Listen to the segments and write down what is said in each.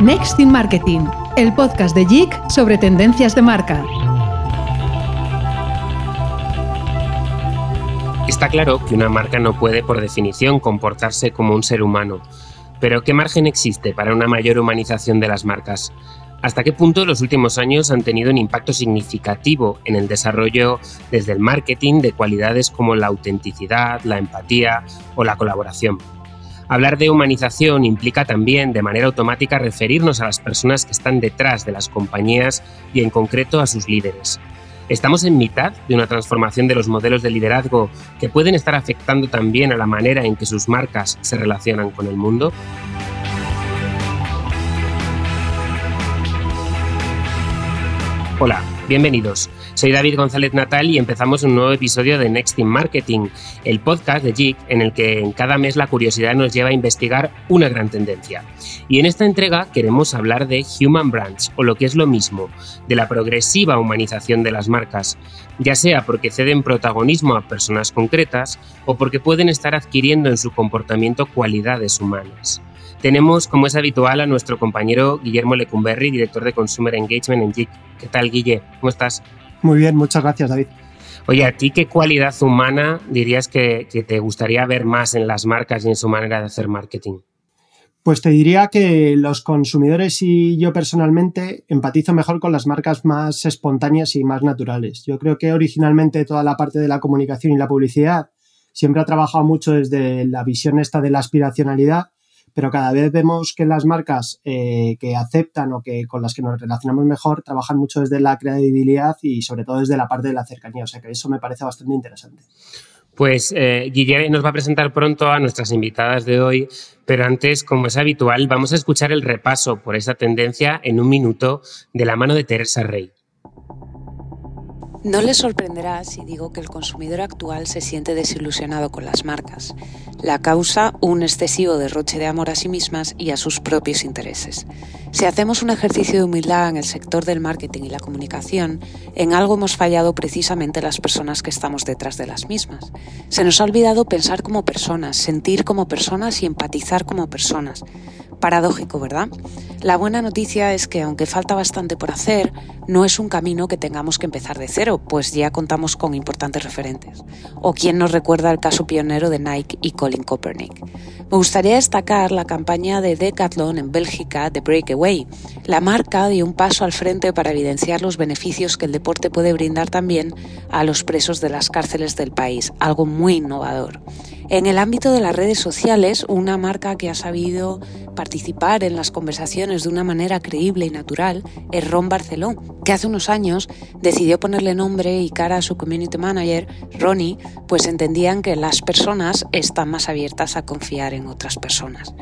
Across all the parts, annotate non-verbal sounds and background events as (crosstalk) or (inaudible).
Next in Marketing, el podcast de JIC sobre tendencias de marca. Está claro que una marca no puede, por definición, comportarse como un ser humano. Pero ¿qué margen existe para una mayor humanización de las marcas? ¿Hasta qué punto los últimos años han tenido un impacto significativo en el desarrollo desde el marketing de cualidades como la autenticidad, la empatía o la colaboración? Hablar de humanización implica también, de manera automática, referirnos a las personas que están detrás de las compañías y en concreto a sus líderes. ¿Estamos en mitad de una transformación de los modelos de liderazgo que pueden estar afectando también a la manera en que sus marcas se relacionan con el mundo? Hola, bienvenidos. Soy David González Natal y empezamos un nuevo episodio de Next in Marketing, el podcast de JIC en el que cada mes la curiosidad nos lleva a investigar una gran tendencia. Y en esta entrega queremos hablar de Human Brands, o lo que es lo mismo, de la progresiva humanización de las marcas, ya sea porque ceden protagonismo a personas concretas o porque pueden estar adquiriendo en su comportamiento cualidades humanas. Tenemos, como es habitual, a nuestro compañero Guillermo Lecumberri, director de Consumer Engagement en JIC. ¿Qué tal, Guille? ¿Cómo estás? Muy bien, muchas gracias, David. Oye, ¿a ti qué cualidad humana dirías que, te gustaría ver más en las marcas y en su manera de hacer marketing? Pues te diría que los consumidores y yo personalmente empatizo mejor con las marcas más espontáneas y más naturales. Yo creo que originalmente toda la parte de la comunicación y la publicidad siempre ha trabajado mucho desde la visión esta de la aspiracionalidad pero cada vez vemos que las marcas eh, que aceptan o que con las que nos relacionamos mejor trabajan mucho desde la credibilidad y sobre todo desde la parte de la cercanía. O sea que eso me parece bastante interesante. Pues eh, Guillermo nos va a presentar pronto a nuestras invitadas de hoy, pero antes, como es habitual, vamos a escuchar el repaso por esa tendencia en un minuto de la mano de Teresa Rey. No les sorprenderá si digo que el consumidor actual se siente desilusionado con las marcas. La causa, un excesivo derroche de amor a sí mismas y a sus propios intereses. Si hacemos un ejercicio de humildad en el sector del marketing y la comunicación, en algo hemos fallado precisamente las personas que estamos detrás de las mismas. Se nos ha olvidado pensar como personas, sentir como personas y empatizar como personas. Paradójico, ¿verdad? La buena noticia es que aunque falta bastante por hacer, no es un camino que tengamos que empezar de cero, pues ya contamos con importantes referentes. O quien nos recuerda el caso pionero de Nike y Colin Kaepernick. Me gustaría destacar la campaña de Decathlon en Bélgica de Breakaway. La marca dio un paso al frente para evidenciar los beneficios que el deporte puede brindar también a los presos de las cárceles del país, algo muy innovador. En el ámbito de las redes sociales, una marca que ha sabido participar en las conversaciones de una manera creíble y natural es Ron Barceló, que hace unos años decidió ponerle nombre y cara a su community manager, Ronnie, pues entendían que las personas están más abiertas a confiar en otras personas.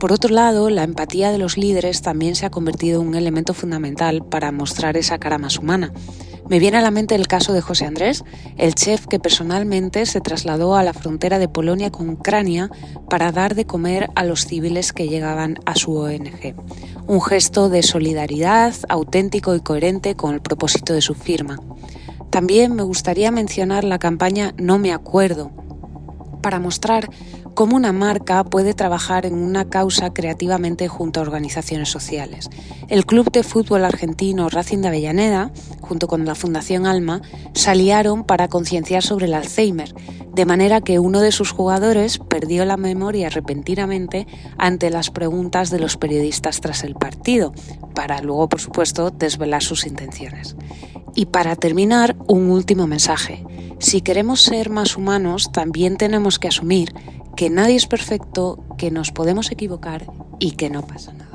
Por otro lado, la empatía de los líderes también se ha convertido en un elemento fundamental para mostrar esa cara más humana. Me viene a la mente el caso de José Andrés, el chef que personalmente se trasladó a la frontera de Polonia con Ucrania para dar de comer a los civiles que llegaban a su ONG. Un gesto de solidaridad auténtico y coherente con el propósito de su firma. También me gustaría mencionar la campaña No me acuerdo, para mostrar cómo una marca puede trabajar en una causa creativamente junto a organizaciones sociales. El Club de Fútbol Argentino Racing de Avellaneda, junto con la Fundación Alma, salieron para concienciar sobre el Alzheimer, de manera que uno de sus jugadores perdió la memoria repentinamente ante las preguntas de los periodistas tras el partido, para luego, por supuesto, desvelar sus intenciones. Y para terminar, un último mensaje. Si queremos ser más humanos, también tenemos que asumir que nadie es perfecto, que nos podemos equivocar y que no pasa nada.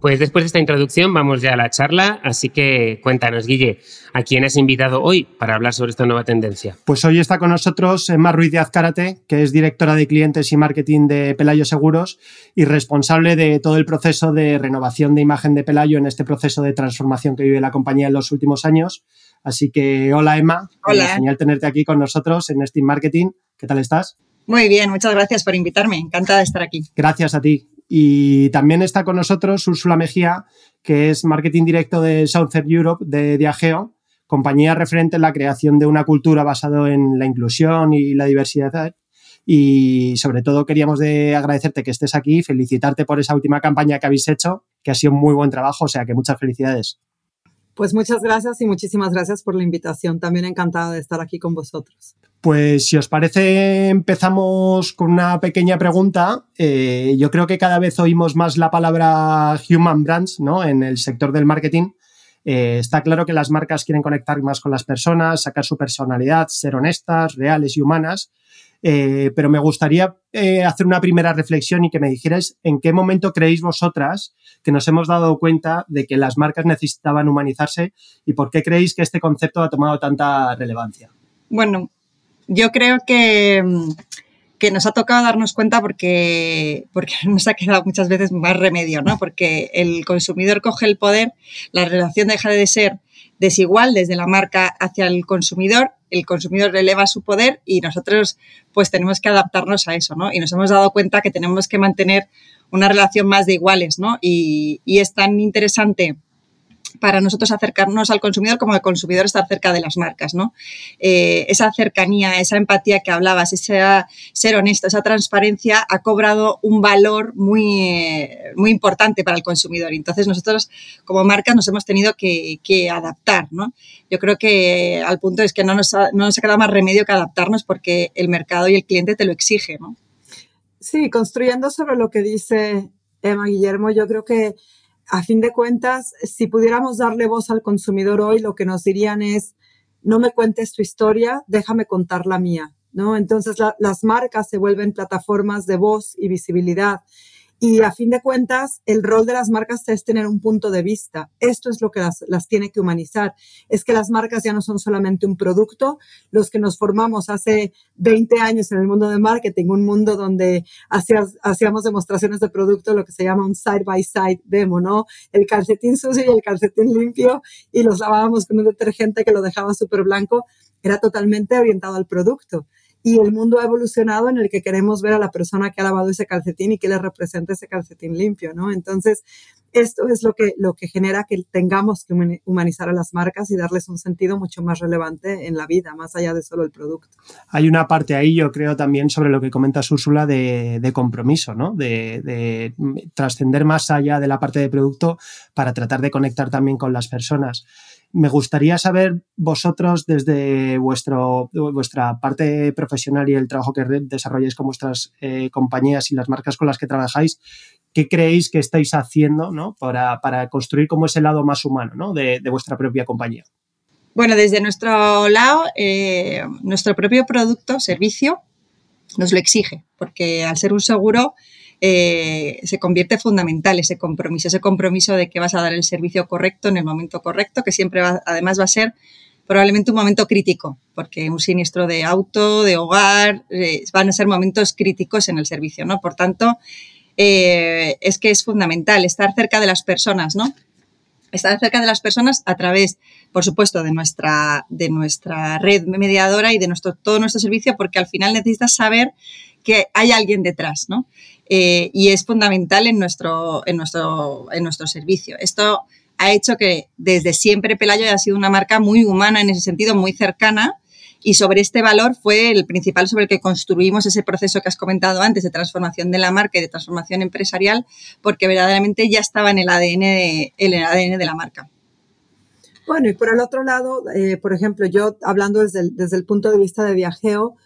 Pues después de esta introducción vamos ya a la charla, así que cuéntanos, Guille, ¿a quién has invitado hoy para hablar sobre esta nueva tendencia? Pues hoy está con nosotros Emma Ruiz de Azcárate, que es directora de clientes y marketing de Pelayo Seguros y responsable de todo el proceso de renovación de imagen de Pelayo en este proceso de transformación que vive la compañía en los últimos años. Así que hola Emma, hola. genial tenerte aquí con nosotros en Steam Marketing. ¿Qué tal estás? Muy bien, muchas gracias por invitarme. Encantada de estar aquí. Gracias a ti. Y también está con nosotros Úrsula Mejía, que es marketing directo de Southern Europe de Diageo, compañía referente en la creación de una cultura basada en la inclusión y la diversidad. Y sobre todo queríamos de agradecerte que estés aquí, felicitarte por esa última campaña que habéis hecho, que ha sido un muy buen trabajo, o sea que muchas felicidades. Pues muchas gracias y muchísimas gracias por la invitación. También encantada de estar aquí con vosotros. Pues si os parece, empezamos con una pequeña pregunta. Eh, yo creo que cada vez oímos más la palabra human brands ¿no? en el sector del marketing. Eh, está claro que las marcas quieren conectar más con las personas, sacar su personalidad, ser honestas, reales y humanas. Eh, pero me gustaría hacer una primera reflexión y que me dijerais en qué momento creéis vosotras que nos hemos dado cuenta de que las marcas necesitaban humanizarse y por qué creéis que este concepto ha tomado tanta relevancia. Bueno, yo creo que, que nos ha tocado darnos cuenta porque, porque (laughs) nos ha quedado muchas veces más remedio, ¿no? Porque el consumidor coge el poder, la relación deja de ser desigual desde la marca hacia el consumidor, el consumidor releva su poder y nosotros pues tenemos que adaptarnos a eso, ¿no? Y nos hemos dado cuenta que tenemos que mantener una relación más de iguales, ¿no? Y, y es tan interesante para nosotros acercarnos al consumidor como el consumidor estar cerca de las marcas, ¿no? Eh, esa cercanía, esa empatía que hablabas, ese ser honesto, esa transparencia ha cobrado un valor muy, muy importante para el consumidor. Entonces nosotros como marcas nos hemos tenido que, adaptar, ¿no? Yo creo que al punto es que no nos, ha, no nos ha quedado más remedio que adaptarnos porque el mercado y el cliente te lo exige, ¿no? Sí, construyendo sobre lo que dice Emma Guillermo, yo creo que a fin de cuentas, si pudiéramos darle voz al consumidor hoy, lo que nos dirían es, no me cuentes tu historia, déjame contar la mía, ¿no? Entonces las marcas se vuelven plataformas de voz y visibilidad y a fin de cuentas, el rol de las marcas es tener un punto de vista. Esto es lo que las, tiene que humanizar. Es que las marcas ya no son solamente un producto. Los que nos formamos hace 20 años en el mundo de marketing, un mundo donde hacíamos demostraciones de producto, lo que se llama un side by side demo, ¿no? El calcetín sucio y el calcetín limpio y los lavábamos con un detergente que lo dejaba súper blanco. Era totalmente orientado al producto y el mundo ha evolucionado en el que queremos ver a la persona que ha lavado ese calcetín y que le representa ese calcetín limpio, ¿no? Entonces, esto es lo que, lo que genera que tengamos que humanizar a las marcas y darles un sentido mucho más relevante en la vida, más allá de solo el producto. Hay una parte ahí, yo creo, también sobre lo que comenta Úrsula de, de, compromiso, ¿no? De, de trascender más allá de la parte de producto para tratar de conectar también con las personas. Me gustaría saber vosotros desde vuestro, vuestra parte profesional y el trabajo que desarrolláis con vuestras eh, compañías y las marcas con las que trabajáis, ¿qué creéis que estáis haciendo ¿no? para, para, construir como ese lado más humano ¿no? de, de, vuestra propia compañía? Bueno, desde nuestro lado, eh, nuestro propio producto, servicio, nos lo exige, porque al ser un seguro eh, se convierte fundamental ese compromiso, ese compromiso de que vas a dar el servicio correcto en el momento correcto, que siempre va, además va a ser probablemente un momento crítico, porque un siniestro de auto, de hogar, eh, van a ser momentos críticos en el servicio, ¿no? Por tanto, eh, es que es fundamental estar cerca de las personas, ¿no? Estar cerca de las personas a través, por supuesto, de nuestra, de nuestra red mediadora y de nuestro, todo nuestro servicio, porque al final necesitas saber que hay alguien detrás, ¿no? Eh, y es fundamental en nuestro, en, nuestro, en nuestro servicio. Esto ha hecho que desde siempre Pelayo haya sido una marca muy humana en ese sentido, muy cercana, y sobre este valor fue el principal sobre el que construimos ese proceso que has comentado antes de transformación de la marca y de transformación empresarial, porque verdaderamente ya estaba en el ADN de, el ADN de la marca. Bueno, y por el otro lado, eh, por ejemplo, yo hablando desde el, desde el punto de vista de viajeo,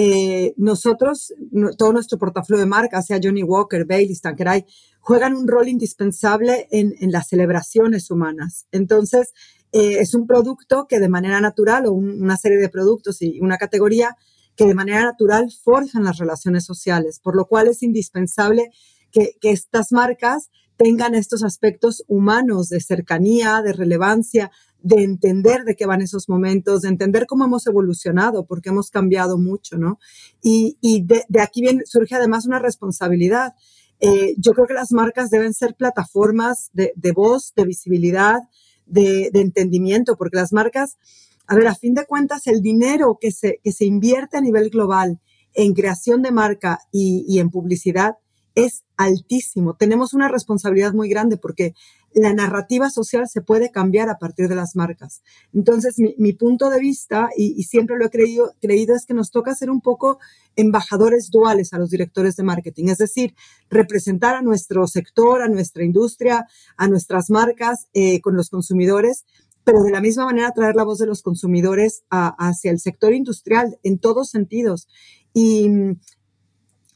eh, nosotros, todo nuestro portafolio de marcas, sea Johnny Walker, Bailey, Tanqueray, juegan un rol indispensable en, las celebraciones humanas. Entonces, eh, es un producto que de manera natural, o una serie de productos y una categoría que de manera natural forjan las relaciones sociales, por lo cual es indispensable que estas marcas tengan estos aspectos humanos de cercanía, de relevancia, de entender de qué van esos momentos, de entender cómo hemos evolucionado, porque hemos cambiado mucho, ¿no? Y, de, aquí viene, surge además una responsabilidad. Eh, yo creo que las marcas deben ser plataformas de, voz, de visibilidad, de, entendimiento, porque las marcas, a ver, a fin de cuentas, el dinero que se, que se invierte a nivel global en creación de marca y, y en publicidad es altísimo. Tenemos una responsabilidad muy grande porque la narrativa social se puede cambiar a partir de las marcas. Entonces, mi, punto de vista, y, siempre lo he creído, es que nos toca ser un poco embajadores duales a los directores de marketing, es decir, representar a nuestro sector, a nuestra industria, a nuestras marcas eh, con los consumidores, pero de la misma manera traer la voz de los consumidores hacia el sector industrial en todos sentidos. Y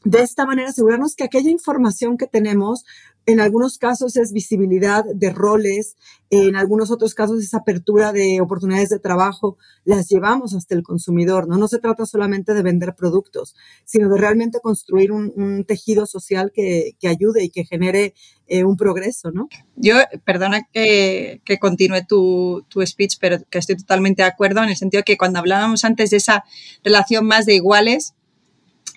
de esta manera asegurarnos que aquella información que tenemos en algunos casos es visibilidad de roles, en algunos otros casos es apertura de oportunidades de trabajo, las llevamos hasta el consumidor, ¿no? No se trata solamente de vender productos, sino de realmente construir un, tejido social que, ayude y que genere eh, un progreso, ¿no? Yo, perdona que, que continúe tu, tu, speech, pero que estoy totalmente de acuerdo en el sentido que cuando hablábamos antes de esa relación más de iguales,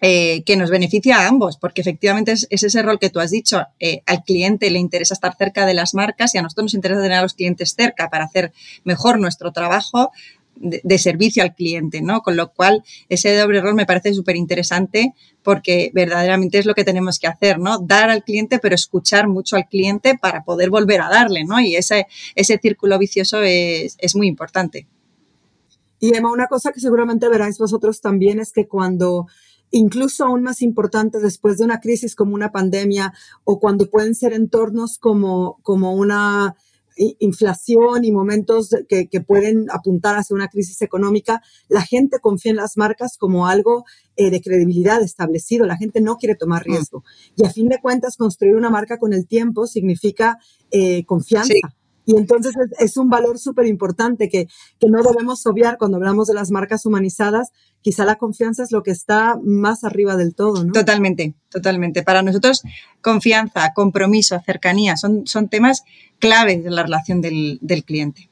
eh, que nos beneficia a ambos, porque efectivamente es, ese rol que tú has dicho. Eh, al cliente le interesa estar cerca de las marcas y a nosotros nos interesa tener a los clientes cerca para hacer mejor nuestro trabajo de, servicio al cliente, ¿no? Con lo cual, ese doble rol me parece súper interesante porque verdaderamente es lo que tenemos que hacer, ¿no? Dar al cliente, pero escuchar mucho al cliente para poder volver a darle, ¿no? Y ese, ese círculo vicioso es, es muy importante. Y Emma, una cosa que seguramente veráis vosotros también es que cuando incluso aún más importante después de una crisis como una pandemia o cuando pueden ser entornos como, como una inflación y momentos que, pueden apuntar hacia una crisis económica, la gente confía en las marcas como algo eh, de credibilidad establecido. La gente no quiere tomar mm. riesgo. Y a fin de cuentas, construir una marca con el tiempo significa eh, confianza. Y entonces es, un valor súper importante que, que, no debemos obviar cuando hablamos de las marcas humanizadas. Quizá la confianza es lo que está más arriba del todo, ¿no? Totalmente, totalmente. Para nosotros, confianza, compromiso, cercanía son, son temas claves de la relación del, del cliente.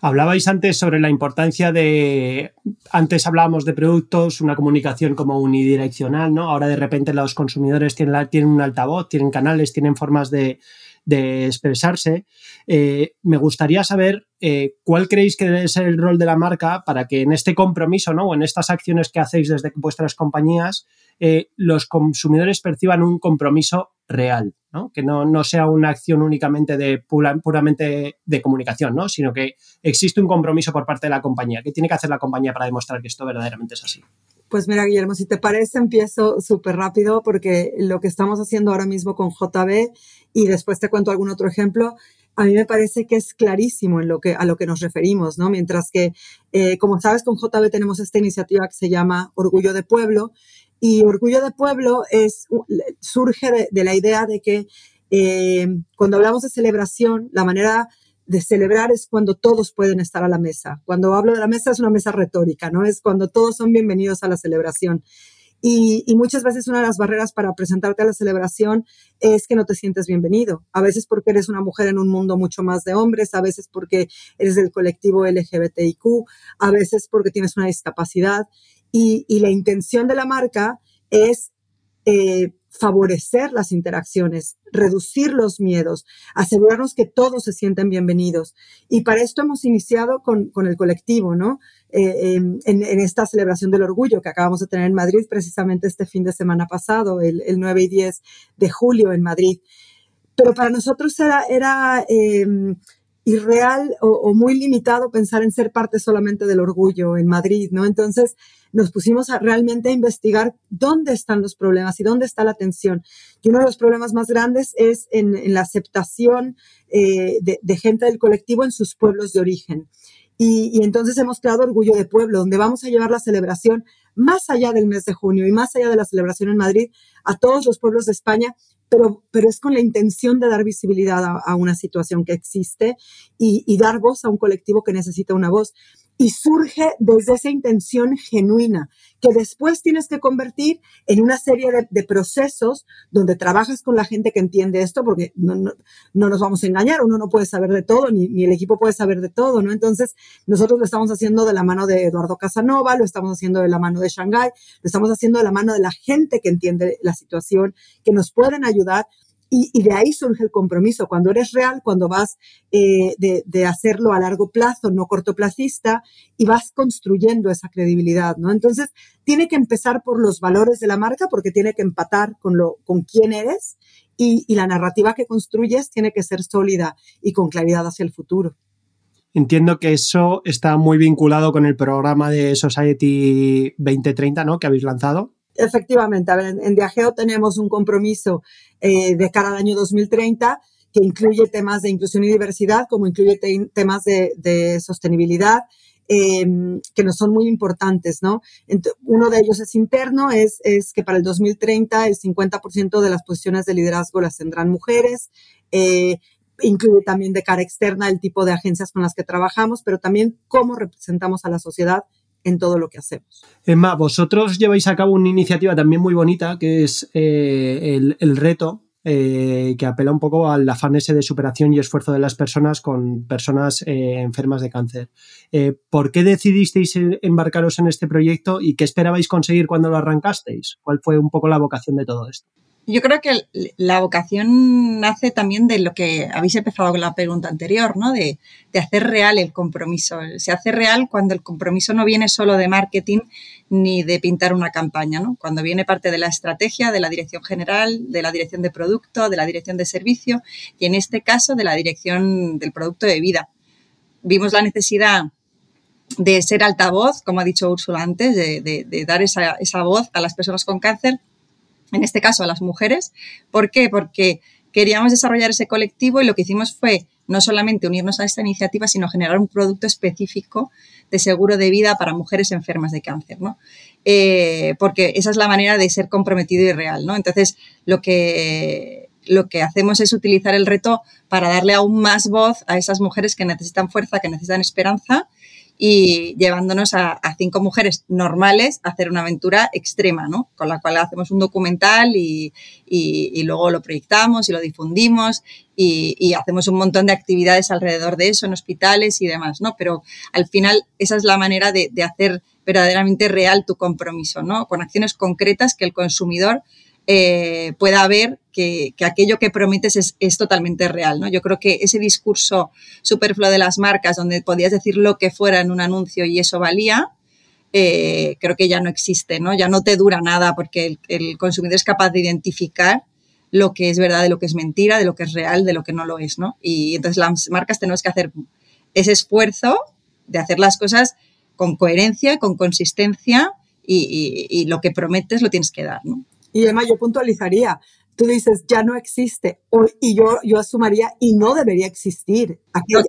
Hablabais antes sobre la importancia de, antes hablábamos de productos, una comunicación como unidireccional, ¿no? Ahora de repente los consumidores tienen, tienen un altavoz, tienen canales, tienen formas de, de expresarse. Eh, me gustaría saber eh, cuál creéis que debe ser el rol de la marca para que en este compromiso ¿no? o en estas acciones que hacéis desde vuestras compañías eh, los consumidores perciban un compromiso real, ¿no? que no, no, sea una acción únicamente de puramente de comunicación, ¿no? sino que existe un compromiso por parte de la compañía. ¿Qué tiene que hacer la compañía para demostrar que esto verdaderamente es así? Pues mira, Guillermo, si te parece, empiezo súper rápido porque lo que estamos haciendo ahora mismo con JB y después te cuento algún otro ejemplo, a mí me parece que es clarísimo en lo que, a lo que nos referimos, ¿no? Mientras que, eh, como sabes, con JB tenemos esta iniciativa que se llama Orgullo de Pueblo y Orgullo de Pueblo surge de, la idea de que eh, cuando hablamos de celebración, la manera de celebrar es cuando todos pueden estar a la mesa. Cuando hablo de la mesa es una mesa retórica, ¿no? Es cuando todos son bienvenidos a la celebración. Y, muchas veces una de las barreras para presentarte a la celebración es que no te sientes bienvenido. A veces porque eres una mujer en un mundo mucho más de hombres, a veces porque eres del colectivo LGBTIQ, a veces porque tienes una discapacidad. Y, la intención de la marca es eh, favorecer las interacciones, reducir los miedos, asegurarnos que todos se sienten bienvenidos. Y para esto hemos iniciado con, el colectivo, ¿no? Eh, en, esta celebración del orgullo que acabamos de tener en Madrid precisamente este fin de semana pasado, el, 9 y 10 de julio en Madrid. Pero para nosotros era, era em, irreal o, muy limitado pensar en ser parte solamente del orgullo en Madrid, ¿no? Entonces nos pusimos a realmente a investigar dónde están los problemas y dónde está la tensión. Y uno de los problemas más grandes es en, la aceptación eh, de, gente del colectivo en sus pueblos de origen. Y, y, entonces hemos creado Orgullo de Pueblo, donde vamos a llevar la celebración más allá del mes de junio y más allá de la celebración en Madrid a todos los pueblos de España pero, pero es con la intención de dar visibilidad a, una situación que existe y, y, dar voz a un colectivo que necesita una voz y surge desde esa intención genuina que después tienes que convertir en una serie de, procesos donde trabajas con la gente que entiende esto, porque no, no, no, nos vamos a engañar, uno no puede saber de todo, ni, ni el equipo puede saber de todo, ¿no? Entonces, nosotros lo estamos haciendo de la mano de Eduardo Casanova, lo estamos haciendo de la mano de Shanghai, lo estamos haciendo de la mano de la gente que entiende la situación, que nos pueden ayudar Y, de ahí surge el compromiso. Cuando eres real, cuando vas eh, de, hacerlo a largo plazo, no cortoplacista, y vas construyendo esa credibilidad, ¿no? Entonces, tiene que empezar por los valores de la marca porque tiene que empatar con, lo, con quién eres y, y la narrativa que construyes tiene que ser sólida y con claridad hacia el futuro. Entiendo que eso está muy vinculado con el programa de Society 2030, ¿no? Que habéis lanzado. Efectivamente, a ver, en, Viajeo tenemos un compromiso eh, de cara al año 2030 que incluye temas de inclusión y diversidad, como incluye temas de, sostenibilidad, em, que nos son muy importantes, ¿no? uno de ellos es interno, es, es, que para el 2030 el 50% de las posiciones de liderazgo las tendrán mujeres. Eh, incluye también de cara externa el tipo de agencias con las que trabajamos, pero también cómo representamos a la sociedad en todo lo que hacemos. Emma, vosotros lleváis a cabo una iniciativa también muy bonita que es eh, el, reto eh, que apela un poco al afán ese de superación y esfuerzo de las personas con personas eh, enfermas de cáncer. ¿Por qué decidisteis embarcaros en este proyecto y qué esperabais conseguir cuando lo arrancasteis? ¿Cuál fue un poco la vocación de todo esto? Yo creo que la vocación nace también de lo que habéis empezado con la pregunta anterior, ¿no? De, hacer real el compromiso. Se hace real cuando el compromiso no viene solo de marketing ni de pintar una campaña, ¿no? Cuando viene parte de la estrategia, de la dirección general, de la dirección de producto, de la dirección de servicio y en este caso de la dirección del producto de vida. Vimos la necesidad de ser altavoz, como ha dicho Úrsula antes, de, dar esa, esa voz a las personas con cáncer en este caso a las mujeres. ¿Por qué? Porque queríamos desarrollar ese colectivo y lo que hicimos fue no solamente unirnos a esta iniciativa, sino generar un producto específico de seguro de vida para mujeres enfermas de cáncer, ¿no? Eh, porque esa es la manera de ser comprometido y real, ¿no? Entonces, lo que, lo que hacemos es utilizar el reto para darle aún más voz a esas mujeres que necesitan fuerza, que necesitan esperanza y llevándonos a, cinco mujeres normales a hacer una aventura extrema, ¿no? Con la cual hacemos un documental y, luego lo proyectamos y lo difundimos y, hacemos un montón de actividades alrededor de eso en hospitales y demás, ¿no? Pero al final esa es la manera de, de hacer verdaderamente real tu compromiso, ¿no? Con acciones concretas que el consumidor eh, pueda ver que, aquello que prometes es, totalmente real. ¿no? Yo creo que ese discurso superfluo de las marcas, donde podías decir lo que fuera en un anuncio y eso valía, eh, creo que ya no existe, ¿no? ya no te dura nada porque el, consumidor es capaz de identificar lo que es verdad de lo que es mentira, de lo que es real, de lo que no lo es. ¿no? Y entonces las marcas tenemos que hacer ese esfuerzo de hacer las cosas con coherencia, con consistencia y, lo que prometes lo tienes que dar. ¿no? Y además yo puntualizaría, tú dices, ya no existe, y yo, yo asumiría, y no debería existir. Aquellas,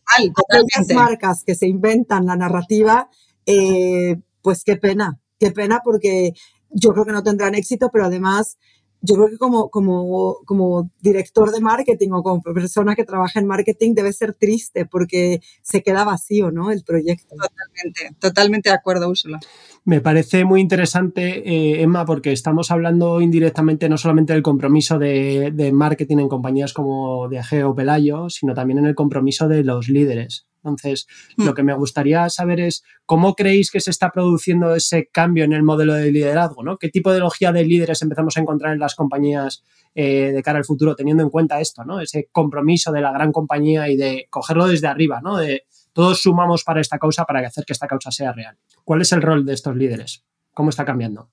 aquellas marcas que se inventan la narrativa, eh, pues qué pena, qué pena porque yo creo que no tendrán éxito, pero además yo creo que como, como, como director de marketing o como persona que trabaja en marketing debe ser triste porque se queda vacío, ¿no? El proyecto. Totalmente, totalmente de acuerdo, Úrsula. Me parece muy interesante, eh, Emma, porque estamos hablando indirectamente no solamente del compromiso de, de marketing en compañías como Diageo o Pelayo, sino también en el compromiso de los líderes. Entonces, hmm. lo que me gustaría saber es cómo creéis que se está produciendo ese cambio en el modelo de liderazgo, ¿no? ¿Qué tipo de líderes empezamos a encontrar en las compañías eh, de cara al futuro, teniendo en cuenta esto, ¿no? Ese compromiso de la gran compañía y de cogerlo desde arriba, ¿no? De todos sumamos para esta causa para hacer que esta causa sea real. ¿Cuál es el rol de estos líderes? ¿Cómo está cambiando?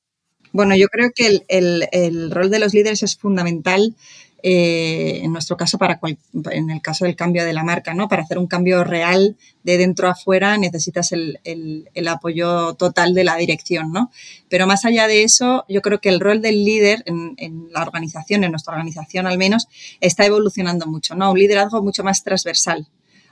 Bueno, yo creo que el rol de los líderes es fundamental eh, en nuestro caso, para en el caso del cambio de la marca, ¿no? Para hacer un cambio real de dentro a fuera necesitas el, apoyo total de la dirección, ¿no? Pero más allá de eso, yo creo que el rol del líder en, la organización, en nuestra organización al menos, está evolucionando mucho, ¿no? Un liderazgo mucho más transversal.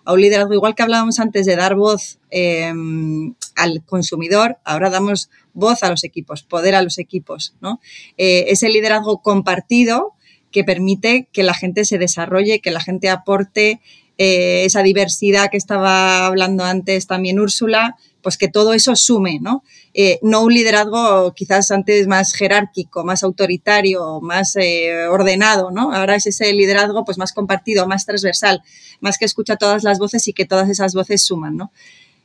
A un liderazgo, igual que hablábamos antes de dar voz em, al consumidor, ahora damos voz a los equipos, poder a los equipos, ¿no? Eh, ese liderazgo compartido que permite que la gente se desarrolle, que la gente aporte eh, esa diversidad que estaba hablando antes también Úrsula, pues que todo eso sume, ¿no? Eh, no un liderazgo quizás antes más jerárquico, más autoritario, más eh, ordenado, ¿no? Ahora es ese liderazgo pues más compartido, más transversal, más que escucha todas las voces y que todas esas voces suman, ¿no?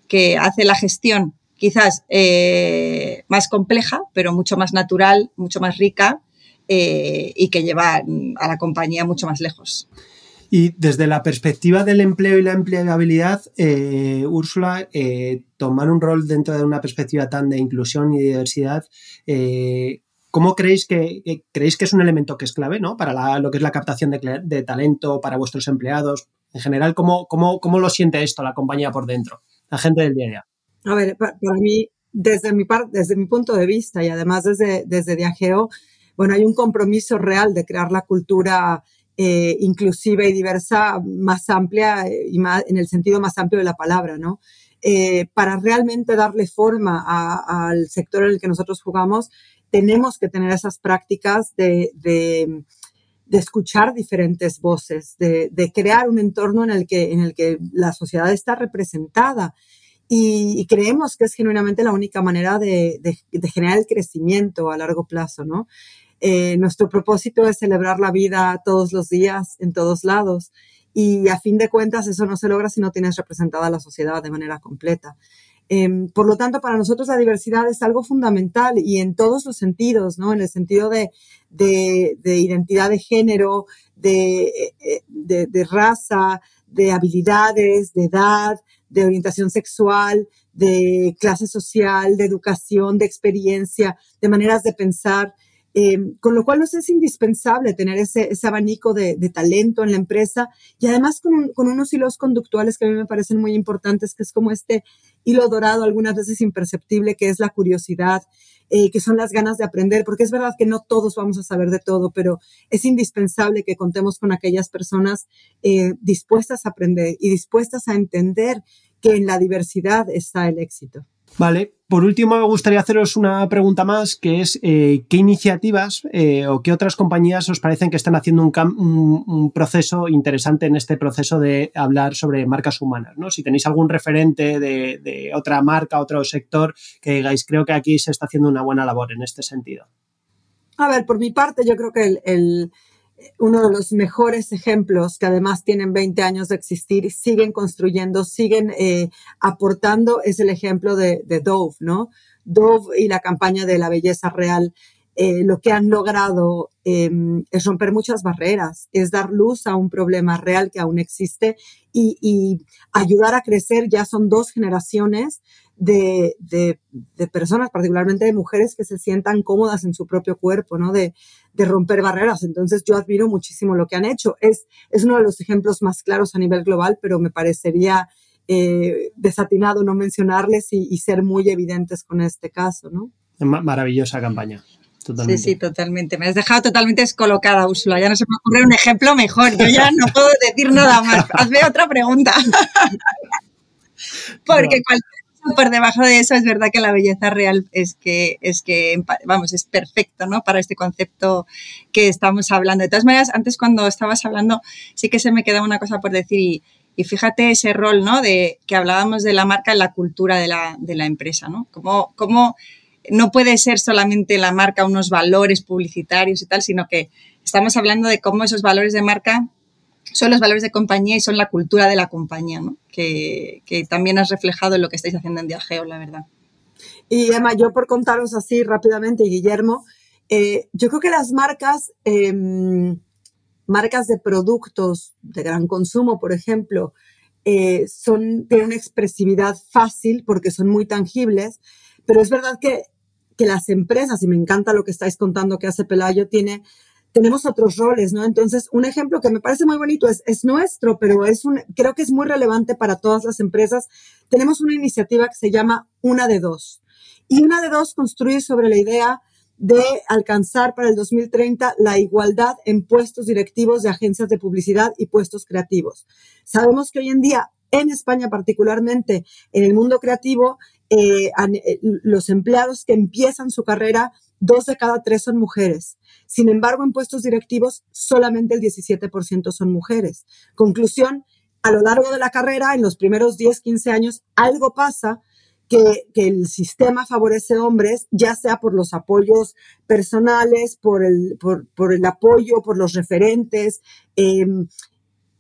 Que hace la gestión quizás más compleja, pero mucho más natural, mucho más rica eh, y que lleva a la compañía mucho más lejos. Y desde la perspectiva del empleo y la empleabilidad, eh, Úrsula, eh, tomar un rol dentro de una perspectiva tan de inclusión y diversidad, eh, ¿cómo creéis que, creéis que es un elemento que es clave ¿no? para lo que es la captación de, talento para vuestros empleados? En general, ¿cómo, cómo, cómo lo siente esto la compañía por dentro, la gente del día a día? A ver, para, mí, desde mi, desde mi punto de vista y además desde, desde Diageo, bueno, hay un compromiso real de crear la cultura eh, inclusiva y diversa más amplia eh, y más, en el sentido más amplio de la palabra, ¿no? Eh, para realmente darle forma al sector en el que nosotros jugamos, tenemos que tener esas prácticas de, de, escuchar diferentes voces, de, crear un entorno en el, que, en el que la sociedad está representada. Y, y creemos que es genuinamente la única manera de, generar el crecimiento a largo plazo, ¿no? Eh, nuestro propósito es celebrar la vida todos los días, en todos lados. Y a fin de cuentas, eso no se logra si no tienes representada la sociedad de manera completa. Em, por lo tanto, para nosotros la diversidad es algo fundamental y en todos los sentidos, ¿no? En el sentido de, identidad de género, eh, de, de, raza, de habilidades, de edad, de orientación sexual, de clase social, de educación, de experiencia, de maneras de pensar. Eh, con lo cual nos es indispensable tener ese, abanico de, talento en la empresa y además con, unos hilos conductuales que a mí me parecen muy importantes, que es como este hilo dorado, algunas veces imperceptible, que es la curiosidad, eh, que son las ganas de aprender, porque es verdad que no todos vamos a saber de todo, pero es indispensable que contemos con aquellas personas eh, dispuestas a aprender y dispuestas a entender que en la diversidad está el éxito. Vale, por último me gustaría haceros una pregunta más, que es eh, qué iniciativas eh, o qué otras compañías os parecen que están haciendo un, proceso interesante en este proceso de hablar sobre marcas humanas, ¿no? Si tenéis algún referente de, otra marca, otro sector, que digáis, creo que aquí se está haciendo una buena labor en este sentido. A ver, por mi parte, yo creo que el uno de los mejores ejemplos que además tienen 20 años de existir, siguen construyendo, siguen eh, aportando, es el ejemplo de, Dove, ¿no? Dove y la campaña de la belleza real. Eh, lo que han logrado em, es romper muchas barreras, es dar luz a un problema real que aún existe y, ayudar a crecer. Ya son dos generaciones de, de, de, personas, particularmente de mujeres, que se sientan cómodas en su propio cuerpo, ¿no? De, de, romper barreras. Entonces, yo admiro muchísimo lo que han hecho. Es, es uno de los ejemplos más claros a nivel global, pero me parecería eh, desatinado no mencionarles y, ser muy evidentes con este caso, ¿no? Maravillosa campaña. Totalmente. Sí, sí, totalmente. Me has dejado totalmente descolocada, Úrsula. Ya no se me ocurre un ejemplo mejor. Yo ya no puedo decir nada más. Hazme otra pregunta. (laughs) Porque por debajo de eso es verdad que la belleza real es que, es que, vamos, es perfecto, ¿no? Para este concepto que estamos hablando. De todas maneras, antes cuando estabas hablando, sí que se me quedaba una cosa por decir y, fíjate ese rol, ¿no? De que hablábamos de la marca en la cultura de la, de la empresa, ¿no? Cómo, cómo no puede ser solamente la marca unos valores publicitarios y tal, sino que estamos hablando de cómo esos valores de marca son los valores de compañía y son la cultura de la compañía, ¿no? que, también has reflejado en lo que estáis haciendo en Diageo, la verdad. Y Emma, yo por contaros así rápidamente, Guillermo, eh, yo creo que las marcas, em, marcas de productos de gran consumo, por ejemplo, eh, son, tienen una expresividad fácil porque son muy tangibles, pero es verdad que, que las empresas, y me encanta lo que estáis contando que hace Pelayo, tiene tenemos otros roles, ¿no? Entonces, un ejemplo que me parece muy bonito es, es nuestro, pero es un, creo que es muy relevante para todas las empresas. Tenemos una iniciativa que se llama Una de Dos. Y Una de Dos construye sobre la idea de alcanzar para el 2030 la igualdad en puestos directivos de agencias de publicidad y puestos creativos. Sabemos que hoy en día, en España particularmente, en el mundo creativo, eh, eh, los empleados que empiezan su carrera, dos de cada tres son mujeres. Sin embargo, en puestos directivos, solamente el 17% son mujeres. Conclusión, a lo largo de la carrera, en los primeros 10, 15 años, algo pasa que, el sistema favorece hombres, ya sea por los apoyos personales, por el, por, el apoyo, por los referentes. Em,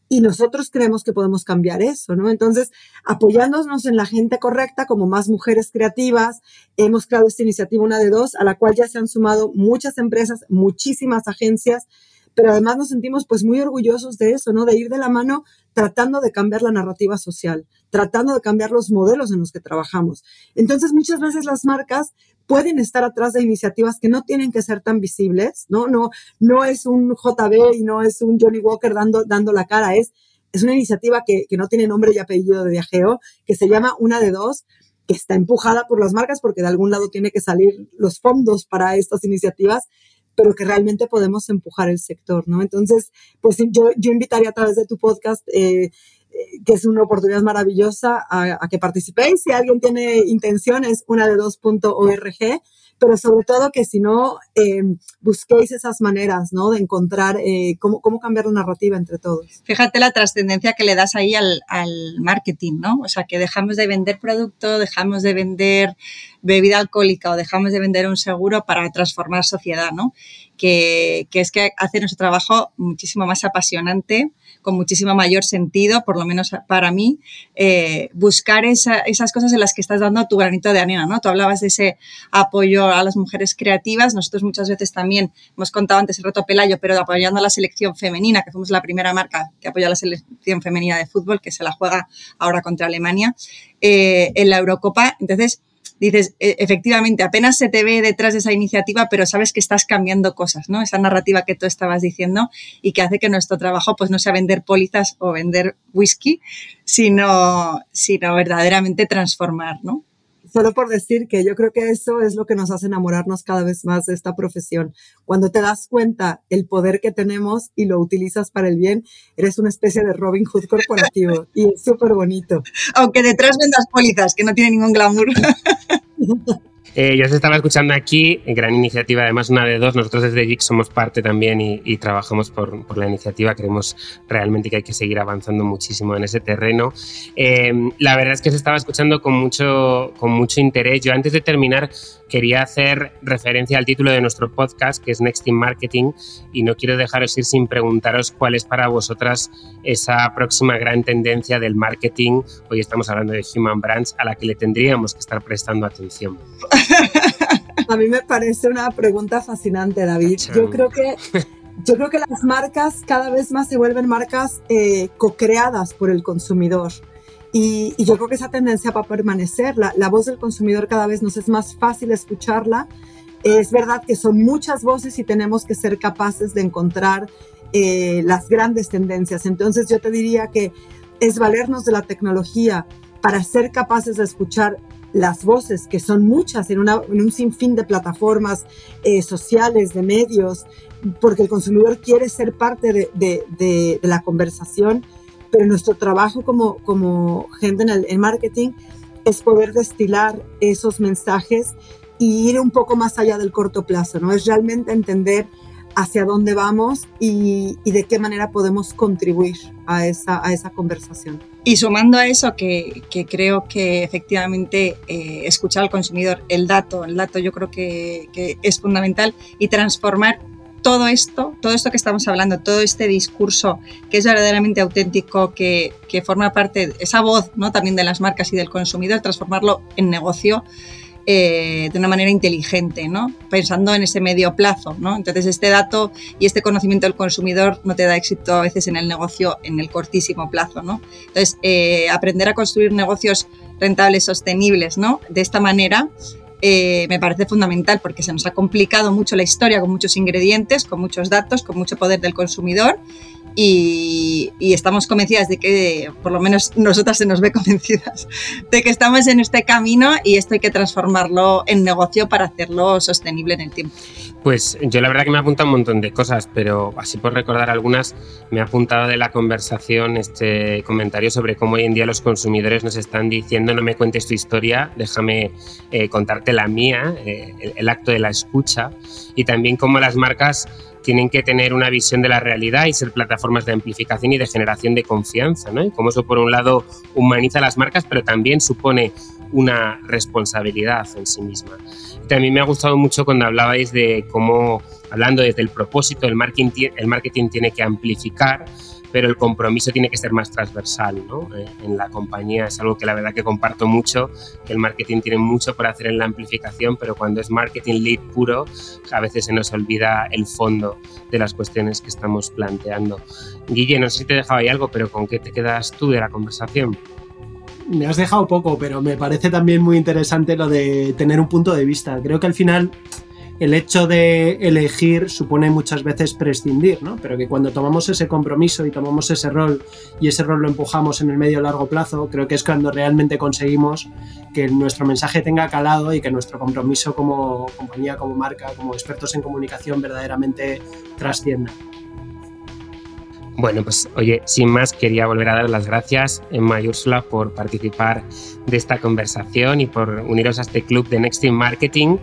y nosotros creemos que podemos cambiar eso, ¿no? Entonces, apoyándonos en la gente correcta, como más mujeres creativas, hemos creado esta iniciativa Una de Dos, a la cual ya se han sumado muchas empresas, muchísimas agencias, pero además nos sentimos pues muy orgullosos de eso, ¿no? De ir de la mano tratando de cambiar la narrativa social, tratando de cambiar los modelos en los que trabajamos. Entonces, muchas veces las marcas pueden estar atrás de iniciativas que no tienen que ser tan visibles, ¿no? No, no es un JB y no es un Johnny Walker dando, dando la cara, es, es una iniciativa que, que no tiene nombre y apellido de viajeo, que se llama Una de Dos, que está empujada por las marcas porque de algún lado tiene que salir los fondos para estas iniciativas, pero que realmente podemos empujar el sector, ¿no? Entonces, pues yo, yo invitaría a través de tu podcast eh, que es una oportunidad maravillosa a, que participéis. Si alguien tiene intenciones, una de dos.org, pero sobre todo que si no, eh, busquéis esas maneras, ¿no? De encontrar eh, cómo, cómo, cambiar la narrativa entre todos. Fíjate la trascendencia que le das ahí al, al, marketing, ¿no? O sea, que dejamos de vender producto, dejamos de vender bebida alcohólica o dejamos de vender un seguro para transformar sociedad, ¿no? Que, que es que hace nuestro trabajo muchísimo más apasionante, con muchísimo mayor sentido, por lo menos para mí, eh, buscar esa, esas cosas en las que estás dando tu granito de arena, ¿no? Tú hablabas de ese apoyo a las mujeres creativas, nosotros muchas veces también hemos contado antes el reto Pelayo, pero apoyando a la selección femenina, que fuimos la primera marca que apoya a la selección femenina de fútbol, que se la juega ahora contra Alemania, eh, en la Eurocopa. Entonces, dices, e, efectivamente, apenas se te ve detrás de esa iniciativa, pero sabes que estás cambiando cosas, ¿no? Esa narrativa que tú estabas diciendo y que hace que nuestro trabajo pues no sea vender pólizas o vender whisky, sino, sino verdaderamente transformar, ¿no? Solo por decir que yo creo que eso es lo que nos hace enamorarnos cada vez más de esta profesión. Cuando te das cuenta el poder que tenemos y lo utilizas para el bien, eres una especie de Robin Hood corporativo (laughs) y es súper bonito. Aunque detrás vendas pólizas, que no tiene ningún glamour. (laughs) Eh, yo os estaba escuchando aquí, gran iniciativa, además una de dos. Nosotros desde JIC somos parte también y, trabajamos por, por, la iniciativa. Creemos realmente que hay que seguir avanzando muchísimo en ese terreno. Eh, la verdad es que os estaba escuchando con mucho, con mucho interés. Yo antes de terminar quería hacer referencia al título de nuestro podcast, que es Next in Marketing, y no quiero dejaros ir sin preguntaros cuál es para vosotras esa próxima gran tendencia del marketing. Hoy estamos hablando de Human Brands, a la que le tendríamos que estar prestando atención. (laughs) A mí me parece una pregunta fascinante, David. Yo creo que yo creo que las marcas cada vez más se vuelven marcas eh, co-creadas por el consumidor. Y, yo creo que esa tendencia va a permanecer. La, la, voz del consumidor cada vez nos es más fácil escucharla. Es verdad que son muchas voces y tenemos que ser capaces de encontrar eh, las grandes tendencias. Entonces yo te diría que es valernos de la tecnología para ser capaces de escuchar las voces, que son muchas en, una, en un sinfín de plataformas eh, sociales, de medios, porque el consumidor quiere ser parte de, la conversación, pero nuestro trabajo como, gente en el marketing es poder destilar esos mensajes y ir un poco más allá del corto plazo, ¿no? Es realmente entender hacia dónde vamos y, de qué manera podemos contribuir a esa conversación. Y sumando a eso, que, creo que efectivamente eh, escuchar al consumidor, el dato, el dato yo creo que, que, es fundamental y transformar todo esto, todo esto que estamos hablando, todo este discurso que es verdaderamente auténtico, que, que forma parte, esa voz ¿no? también de las marcas y del consumidor, transformarlo en negocio eh, de una manera inteligente, ¿no? pensando en ese medio plazo. ¿no? Entonces, este dato y este conocimiento del consumidor no te da éxito a veces en el negocio en el cortísimo plazo. ¿no? Entonces, eh, aprender a construir negocios rentables, sostenibles, ¿no? de esta manera, eh, me parece fundamental porque se nos ha complicado mucho la historia con muchos ingredientes, con muchos datos, con mucho poder del consumidor y, estamos convencidas de que, por lo menos nosotras se nos ve (laughs) convencidas, de que estamos en este camino y esto hay que transformarlo en negocio para hacerlo sostenible en el tiempo. Pues yo la verdad que me ha apuntado un montón de cosas, pero así por recordar algunas, me ha apuntado de la conversación este comentario sobre cómo hoy en día los consumidores nos están diciendo no me cuentes tu historia, déjame eh, contarte la mía, eh, el, el acto de la escucha, y también cómo las marcas tienen que tener una visión de la realidad y ser plataformas de amplificación y de generación de confianza, ¿no? Y como eso, por un lado, humaniza las marcas, pero también supone una responsabilidad en sí misma. También me ha gustado mucho cuando hablabais de cómo, hablando desde el propósito, el marketing, el marketing tiene que amplificar, pero el compromiso tiene que ser más transversal ¿no? Eh, en la compañía. Es algo que la verdad que comparto mucho, que el marketing tiene mucho por hacer en la amplificación, pero cuando es marketing lead puro, a veces se nos olvida el fondo de las cuestiones que estamos planteando. Guille, no sé si te he dejado ahí algo, pero ¿con qué te quedas tú de la conversación? Me has dejado poco, pero me parece también muy interesante lo de tener un punto de vista. Creo que al final el hecho de elegir supone muchas veces prescindir, ¿no? Pero que cuando tomamos ese compromiso y tomamos ese rol y ese rol lo empujamos en el medio largo plazo, creo que es cuando realmente conseguimos que nuestro mensaje tenga calado y que nuestro compromiso como compañía, como marca, como expertos en comunicación verdaderamente trascienda. Bueno, pues oye, sin más, quería volver a dar las gracias, Emma y Úrsula, por participar de esta conversación y por uniros a este club de Next in Marketing.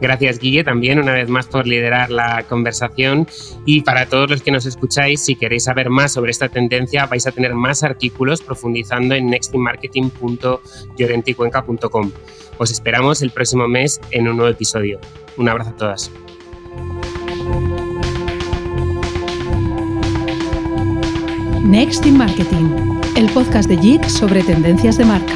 Gracias, Guille, también una vez más por liderar la conversación. Y para todos los que nos escucháis, si queréis saber más sobre esta tendencia, vais a tener más artículos profundizando en nextinmarketing.llorenticuenca.com. Os esperamos el próximo mes en un nuevo episodio. Un abrazo a todas. Next in Marketing, el podcast de JIC sobre tendencias de marca.